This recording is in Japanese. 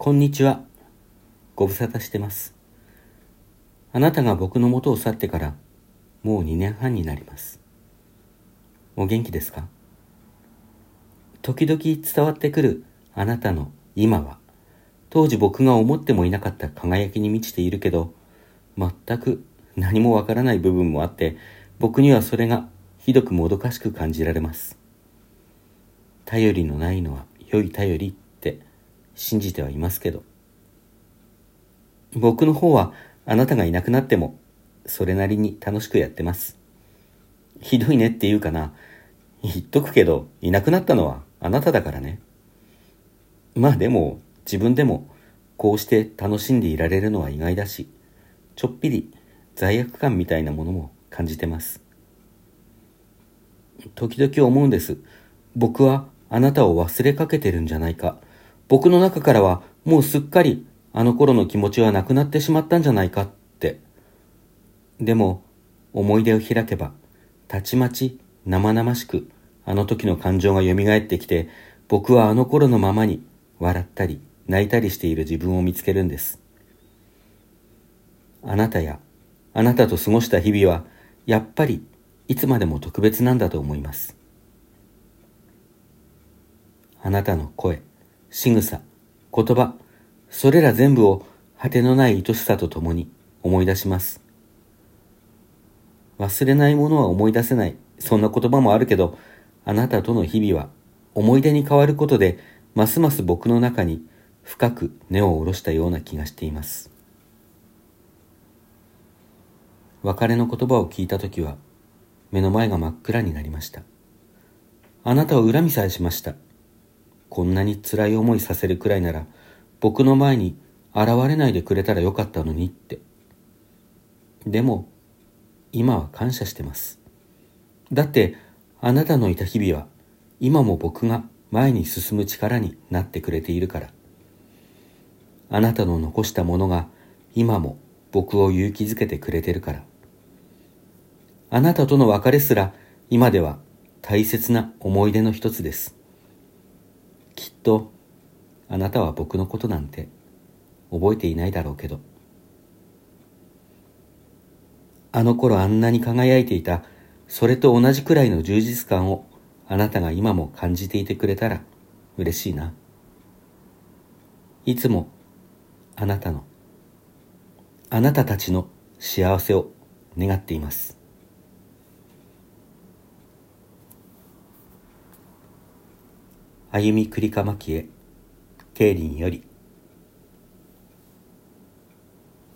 こんにちは。ご無沙汰してます。あなたが僕の元を去ってからもう2年半になります。お元気ですか？時々伝わってくるあなたの今は、当時僕が思ってもいなかった輝きに満ちているけど、全く何もわからない部分もあって、僕にはそれがひどくもどかしく感じられます。頼りのないのは良い頼り信じてはいますけど。僕の方はあなたがいなくなってもそれなりに楽しくやってます。ひどいねって言うかな。言っとくけど、いなくなったのはあなただからね。まあでも、自分でもこうして楽しんでいられるのは意外だし、ちょっぴり罪悪感みたいなものも感じてます。時々思うんです。僕はあなたを忘れかけてるんじゃないか。僕の中からはもうすっかりあの頃の気持ちはなくなってしまったんじゃないかって。でも、思い出を開けば、たちまち生々しくあの時の感情が蘇ってきて、僕はあの頃のままに笑ったり泣いたりしている自分を見つけるんです。あなたやあなたと過ごした日々は、やっぱりいつまでも特別なんだと思います。あなたの声、仕草、言葉、それら全部を果てのない愛しさとともに思い出します。忘れないものは思い出せない、そんな言葉もあるけど、あなたとの日々は思い出に変わることで、ますます僕の中に深く根を下ろしたような気がしています。別れの言葉を聞いたときは、目の前が真っ暗になりました。あなたを恨みさえしました。こんなに辛い思いさせるくらいなら、僕の前に現れないでくれたらよかったのにって。でも、今は感謝してます。だって、あなたのいた日々は、今も僕が前に進む力になってくれているから。あなたの残したものが、今も僕を勇気づけてくれてるから。あなたとの別れすら、今では大切な思い出の一つです。きっと、あなたは僕のことなんて覚えていないだろうけど。あの頃あんなに輝いていた、それと同じくらいの充実感をあなたが今も感じていてくれたら嬉しいな。いつもあなたの、あなたたちの幸せを願っています。歩みくりかまきへ、ケイリンより。